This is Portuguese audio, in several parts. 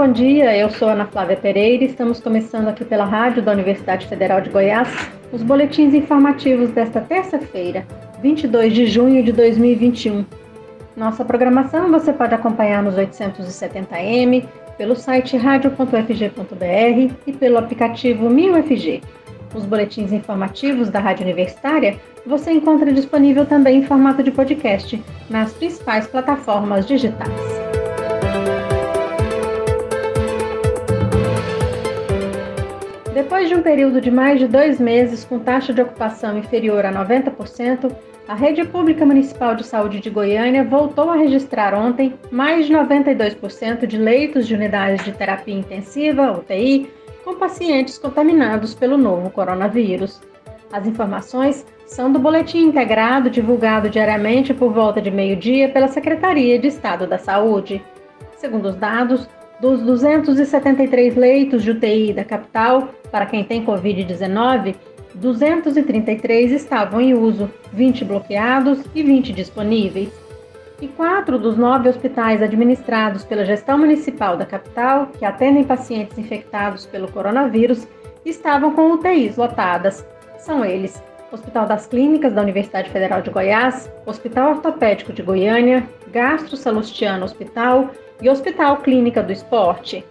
bom dia. Eu sou Ana Flávia Pereira e estamos começando aqui pela rádio da Universidade Federal de Goiás os boletins informativos desta terça-feira, 22 de junho de 2021. Nossa programação você pode acompanhar nos 870m, pelo site radio.fg.br e pelo aplicativo 1000FG. Os boletins informativos da Rádio Universitária você encontra disponível também em formato de podcast nas principais plataformas digitais. Depois de um período de mais de dois meses com taxa de ocupação inferior a 90%, a Rede Pública Municipal de Saúde de Goiânia voltou a registrar ontem mais de 92% de leitos de unidades de terapia intensiva, UTI, com pacientes contaminados pelo novo coronavírus. As informações são do boletim integrado divulgado diariamente por volta de meio-dia pela Secretaria de Estado da Saúde. Segundo os dados, dos 273 leitos de UTI da capital, para quem tem Covid-19, 233 estavam em uso, 20 bloqueados e 20 disponíveis. E quatro dos nove hospitais administrados pela gestão municipal da capital, que atendem pacientes infectados pelo coronavírus, estavam com UTIs lotadas. São eles: Hospital das Clínicas da Universidade Federal de Goiás, Hospital Ortopédico de Goiânia, Gastro Salustiano Hospital e Hospital Clínica do Esporte.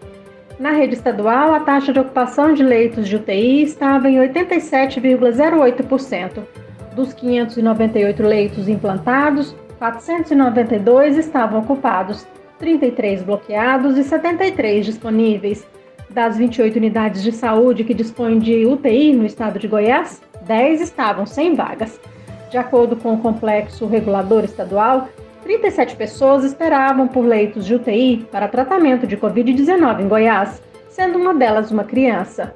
Na rede estadual, a taxa de ocupação de leitos de UTI estava em 87,08%. Dos 598 leitos implantados, 492 estavam ocupados, 33 bloqueados e 73 disponíveis. Das 28 unidades de saúde que dispõem de UTI no estado de Goiás, 10 estavam sem vagas. De acordo com o complexo regulador estadual, 37 pessoas esperavam por leitos de UTI para tratamento de Covid-19 em Goiás, sendo uma delas uma criança.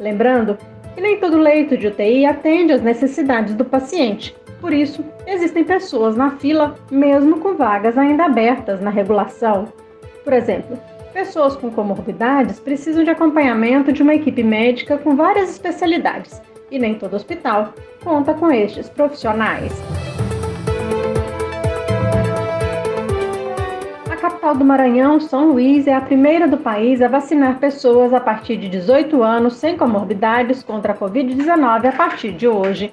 Lembrando que nem todo leito de UTI atende às necessidades do paciente, por isso, existem pessoas na fila, mesmo com vagas ainda abertas na regulação. Por exemplo, pessoas com comorbidades precisam de acompanhamento de uma equipe médica com várias especialidades, e nem todo hospital conta com estes profissionais. Do Maranhão, São Luís, é a primeira do país a vacinar pessoas a partir de 18 anos sem comorbidades contra a Covid-19 a partir de hoje.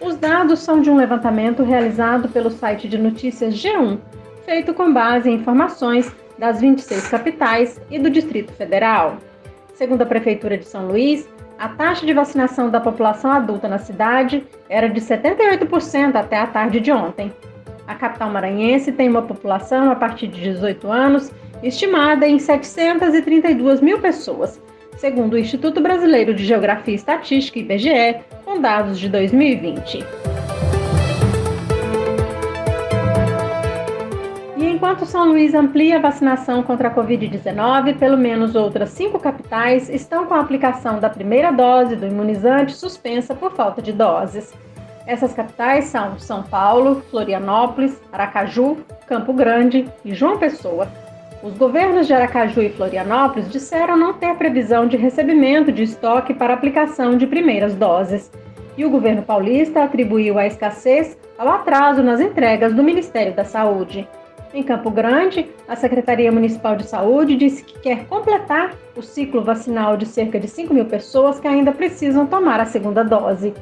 Os dados são de um levantamento realizado pelo site de notícias G1, feito com base em informações das 26 capitais e do Distrito Federal. Segundo a Prefeitura de São Luís, a taxa de vacinação da população adulta na cidade era de 78% até a tarde de ontem. A capital maranhense tem uma população a partir de 18 anos estimada em 732 mil pessoas, segundo o Instituto Brasileiro de Geografia e Estatística, IBGE, com dados de 2020. E enquanto São Luís amplia a vacinação contra a Covid-19, pelo menos outras cinco capitais estão com a aplicação da primeira dose do imunizante suspensa por falta de doses. Essas capitais são São Paulo, Florianópolis, Aracaju, Campo Grande e João Pessoa. Os governos de Aracaju e Florianópolis disseram não ter previsão de recebimento de estoque para aplicação de primeiras doses. E o governo paulista atribuiu a escassez ao atraso nas entregas do Ministério da Saúde. Em Campo Grande, a Secretaria Municipal de Saúde disse que quer completar o ciclo vacinal de cerca de 5 mil pessoas que ainda precisam tomar a segunda dose.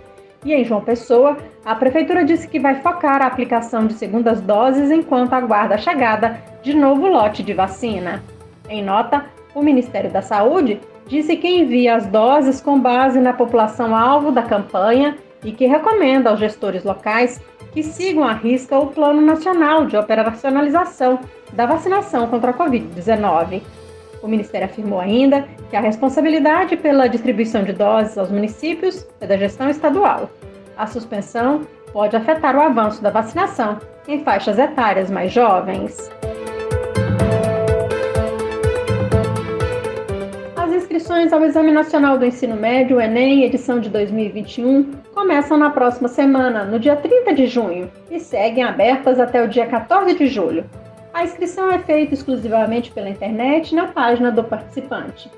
E em João Pessoa, a prefeitura disse que vai focar a aplicação de segundas doses enquanto aguarda a chegada de novo lote de vacina. Em nota, o Ministério da Saúde disse que envia as doses com base na população alvo da campanha e que recomenda aos gestores locais que sigam à risca o Plano Nacional de Operacionalização da Vacinação contra a Covid-19. O Ministério afirmou ainda que a responsabilidade pela distribuição de doses aos municípios é da gestão estadual. A suspensão pode afetar o avanço da vacinação em faixas etárias mais jovens. As inscrições ao Exame Nacional do Ensino Médio, Enem, edição de 2021, começam na próxima semana, no dia 30 de junho, e seguem abertas até o dia 14 de julho. A inscrição é feita exclusivamente pela internet na página do participante.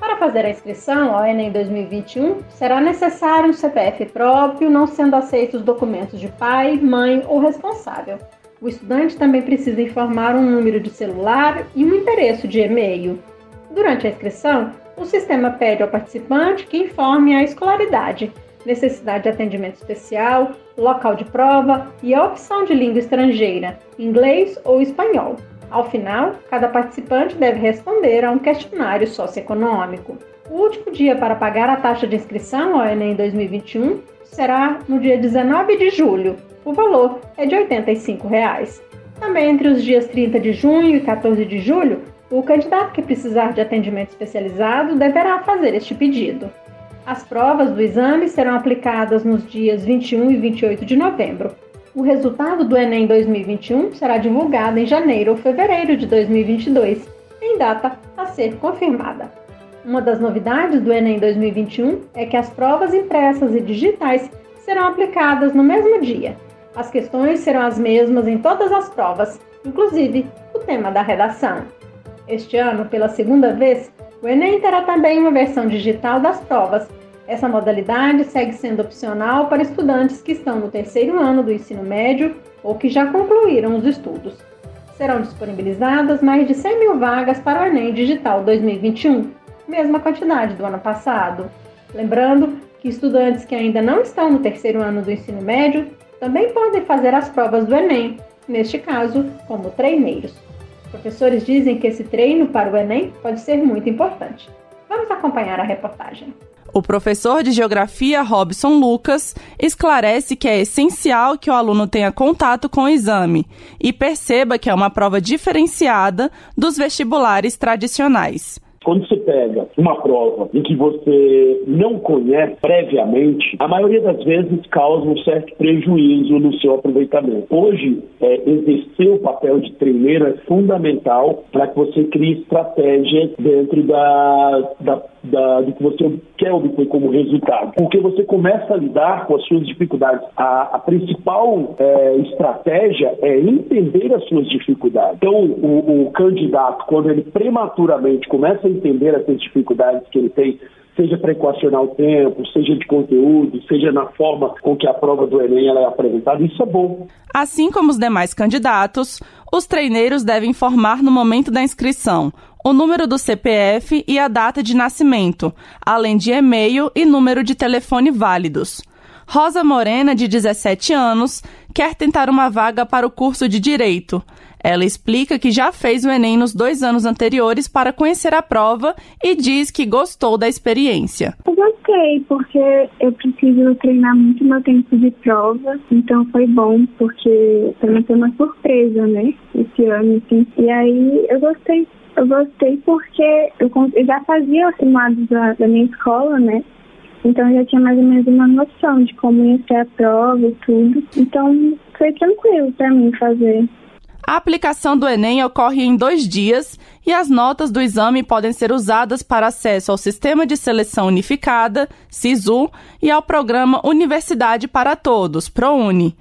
Para fazer a inscrição ao Enem 2021, será necessário um CPF próprio, não sendo aceitos documentos de pai, mãe ou responsável. O estudante também precisa informar um número de celular e um endereço de e-mail. Durante a inscrição, o sistema pede ao participante que informe a escolaridade, necessidade de atendimento especial, local de prova e a opção de língua estrangeira, inglês ou espanhol. Ao final, cada participante deve responder a um questionário socioeconômico. O último dia para pagar a taxa de inscrição ao Enem 2021 será no dia 19 de julho. O valor é de 85 reais. Também entre os dias 30 de junho e 14 de julho, o candidato que precisar de atendimento especializado deverá fazer este pedido. As provas do exame serão aplicadas nos dias 21 e 28 de novembro. O resultado do Enem 2021 será divulgado em janeiro ou fevereiro de 2022, em data a ser confirmada. Uma das novidades do Enem 2021 é que as provas impressas e digitais serão aplicadas no mesmo dia. As questões serão as mesmas em todas as provas, inclusive o tema da redação. Este ano, pela segunda vez, o Enem terá também uma versão digital das provas. Essa modalidade segue sendo opcional para estudantes que estão no terceiro ano do ensino médio ou que já concluíram os estudos. Serão disponibilizadas mais de 100 mil vagas para o Enem Digital 2021, mesma quantidade do ano passado. Lembrando que estudantes que ainda não estão no terceiro ano do ensino médio também podem fazer as provas do Enem, neste caso, como treineiros. Professores dizem que esse treino para o Enem pode ser muito importante. Vamos acompanhar a reportagem. O professor de Geografia Robson Lucas esclarece que é essencial que o aluno tenha contato com o exame e perceba que é uma prova diferenciada dos vestibulares tradicionais. Quando você pega uma prova em que você não conhece previamente, a maioria das vezes causa um certo prejuízo no seu aproveitamento. Hoje, é, exercer o papel de treineiro é fundamental para que você crie estratégias dentro da, da da, do que você quer obter como resultado. Porque você começa a lidar com as suas dificuldades. A, a principal é, estratégia é entender as suas dificuldades. Então, o, o candidato, quando ele prematuramente começa a entender essas dificuldades que ele tem, seja para equacionar o tempo, seja de conteúdo, seja na forma com que a prova do Enem é apresentada, isso é bom. Assim como os demais candidatos, os treineiros devem informar no momento da inscrição o número do CPF e a data de nascimento, além de e-mail e número de telefone válidos. Rosa Morena, de 17 anos, quer tentar uma vaga para o curso de Direito. Ela explica que já fez o Enem nos dois anos anteriores para conhecer a prova e diz que gostou da experiência. Eu gostei, porque eu preciso treinar muito meu tempo de prova, então foi bom, porque também foi uma surpresa, né? Esse ano, assim. E aí eu gostei eu gostei porque eu, eu já fazia os simuladores da, da, minha escola, né? Então eu já tinha mais ou menos uma noção de como ia ser a prova e tudo. Então foi tranquilo para mim fazer. A aplicação do Enem ocorre em dois dias e as notas do exame podem ser usadas para acesso ao Sistema de Seleção Unificada, SISU, e ao programa Universidade para Todos, ProUni.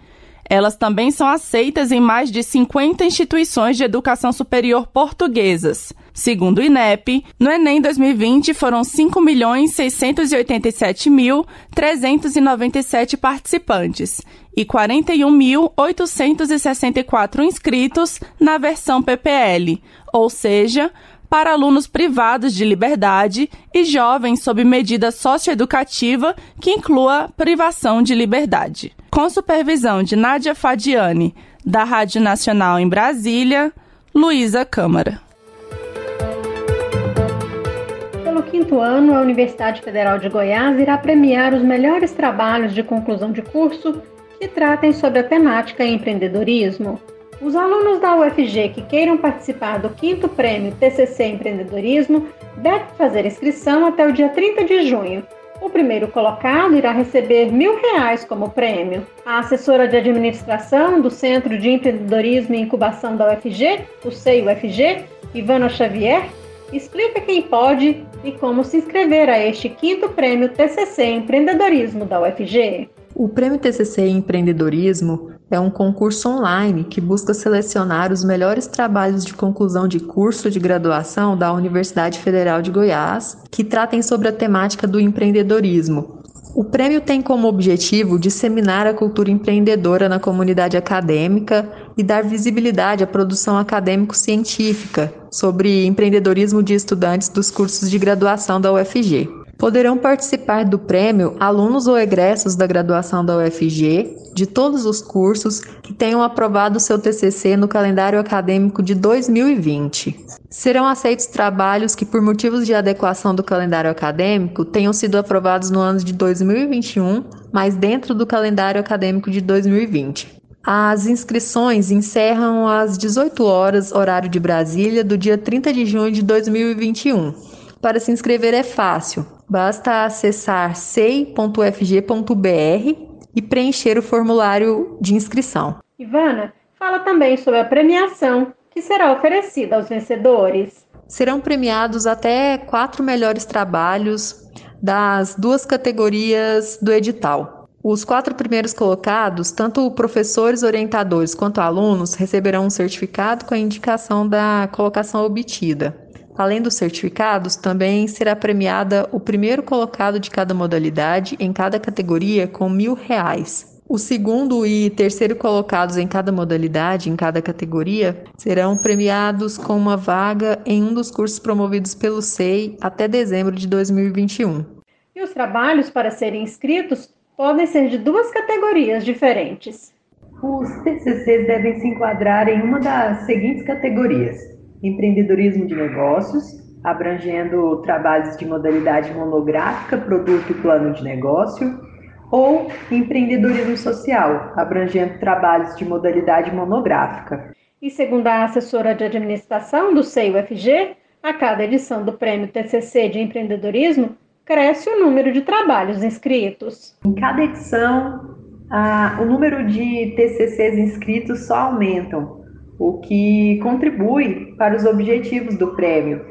Elas também são aceitas em mais de 50 instituições de educação superior portuguesas. Segundo o INEP, no Enem 2020 foram 5.687.397 participantes e 41.864 inscritos na versão PPL, ou seja, para alunos privados de liberdade e jovens sob medida socioeducativa que inclua privação de liberdade. Com supervisão de Nádia Fadiani, da Rádio Nacional em Brasília, Luísa Câmara. Pelo quinto ano, a Universidade Federal de Goiás irá premiar os melhores trabalhos de conclusão de curso que tratem sobre a temática empreendedorismo. Os alunos da UFG que queiram participar do quinto prêmio TCC Empreendedorismo devem fazer inscrição até o dia 30 de junho. O primeiro colocado irá receber mil reais como prêmio. A assessora de administração do Centro de Empreendedorismo e Incubação da UFG, o CEI-UFG, Ivana Xavier, explica quem pode e como se inscrever a este quinto prêmio TCC Empreendedorismo da UFG. O Prêmio TCC Empreendedorismo é um concurso online que busca selecionar os melhores trabalhos de conclusão de curso de graduação da Universidade Federal de Goiás que tratem sobre a temática do empreendedorismo. O prêmio tem como objetivo disseminar a cultura empreendedora na comunidade acadêmica e dar visibilidade à produção acadêmico-científica sobre empreendedorismo de estudantes dos cursos de graduação da UFG. Poderão participar do prêmio alunos ou egressos da graduação da UFG de todos os cursos que tenham aprovado seu TCC no calendário acadêmico de 2020. Serão aceitos trabalhos que, por motivos de adequação do calendário acadêmico, tenham sido aprovados no ano de 2021, mas dentro do calendário acadêmico de 2020. As inscrições encerram às 18 horas, horário de Brasília, do dia 30 de junho de 2021. Para se inscrever é fácil, basta acessar sei.fg.br e preencher o formulário de inscrição. Ivana, fala também sobre a premiação que será oferecida aos vencedores. Serão premiados até quatro melhores trabalhos das duas categorias do edital. Os quatro primeiros colocados, tanto professores, orientadores quanto alunos, receberão um certificado com a indicação da colocação obtida. Além dos certificados, também será premiada o primeiro colocado de cada modalidade em cada categoria com mil reais. O segundo e terceiro colocados em cada modalidade, em cada categoria, serão premiados com uma vaga em um dos cursos promovidos pelo SEI até dezembro de 2021. E os trabalhos para serem inscritos podem ser de duas categorias diferentes. Os TCCs devem se enquadrar em uma das seguintes categorias: empreendedorismo de negócios, abrangendo trabalhos de modalidade monográfica, produto e plano de negócio, ou empreendedorismo social, abrangendo trabalhos de modalidade monográfica. E segundo a assessora de administração do CEI-UFG, a cada edição do Prêmio TCC de Empreendedorismo, cresce o número de trabalhos inscritos. Em cada edição, a, o número de TCCs inscritos só aumentam, o que contribui para os objetivos do prêmio,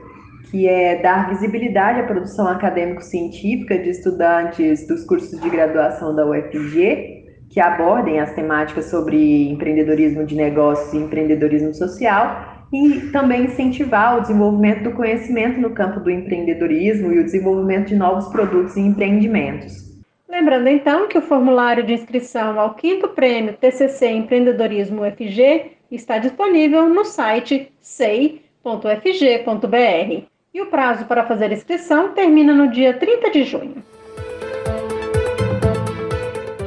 que é dar visibilidade à produção acadêmico-científica de estudantes dos cursos de graduação da UFG, que abordem as temáticas sobre empreendedorismo de negócios e empreendedorismo social, e também incentivar o desenvolvimento do conhecimento no campo do empreendedorismo e o desenvolvimento de novos produtos e empreendimentos. Lembrando então que o formulário de inscrição ao quinto prêmio TCC Empreendedorismo UFG está disponível no site sei.fg.br e o prazo para fazer inscrição termina no dia 30 de junho.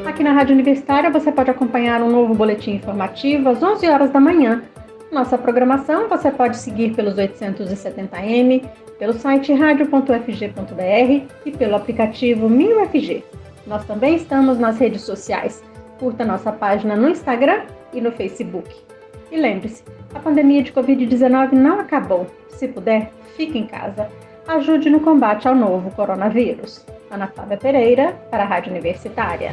Aqui na Rádio Universitária você pode acompanhar um novo boletim informativo às 11 horas da manhã. Nossa programação você pode seguir pelos 870m, pelo site radio.fg.br e pelo aplicativo MinUFG. Nós também estamos nas redes sociais. Curta nossa página no Instagram e no Facebook. E lembre-se, a pandemia de Covid-19 não acabou. Se puder, fique em casa. Ajude no combate ao novo coronavírus. Ana Flávia Pereira, para a Rádio Universitária.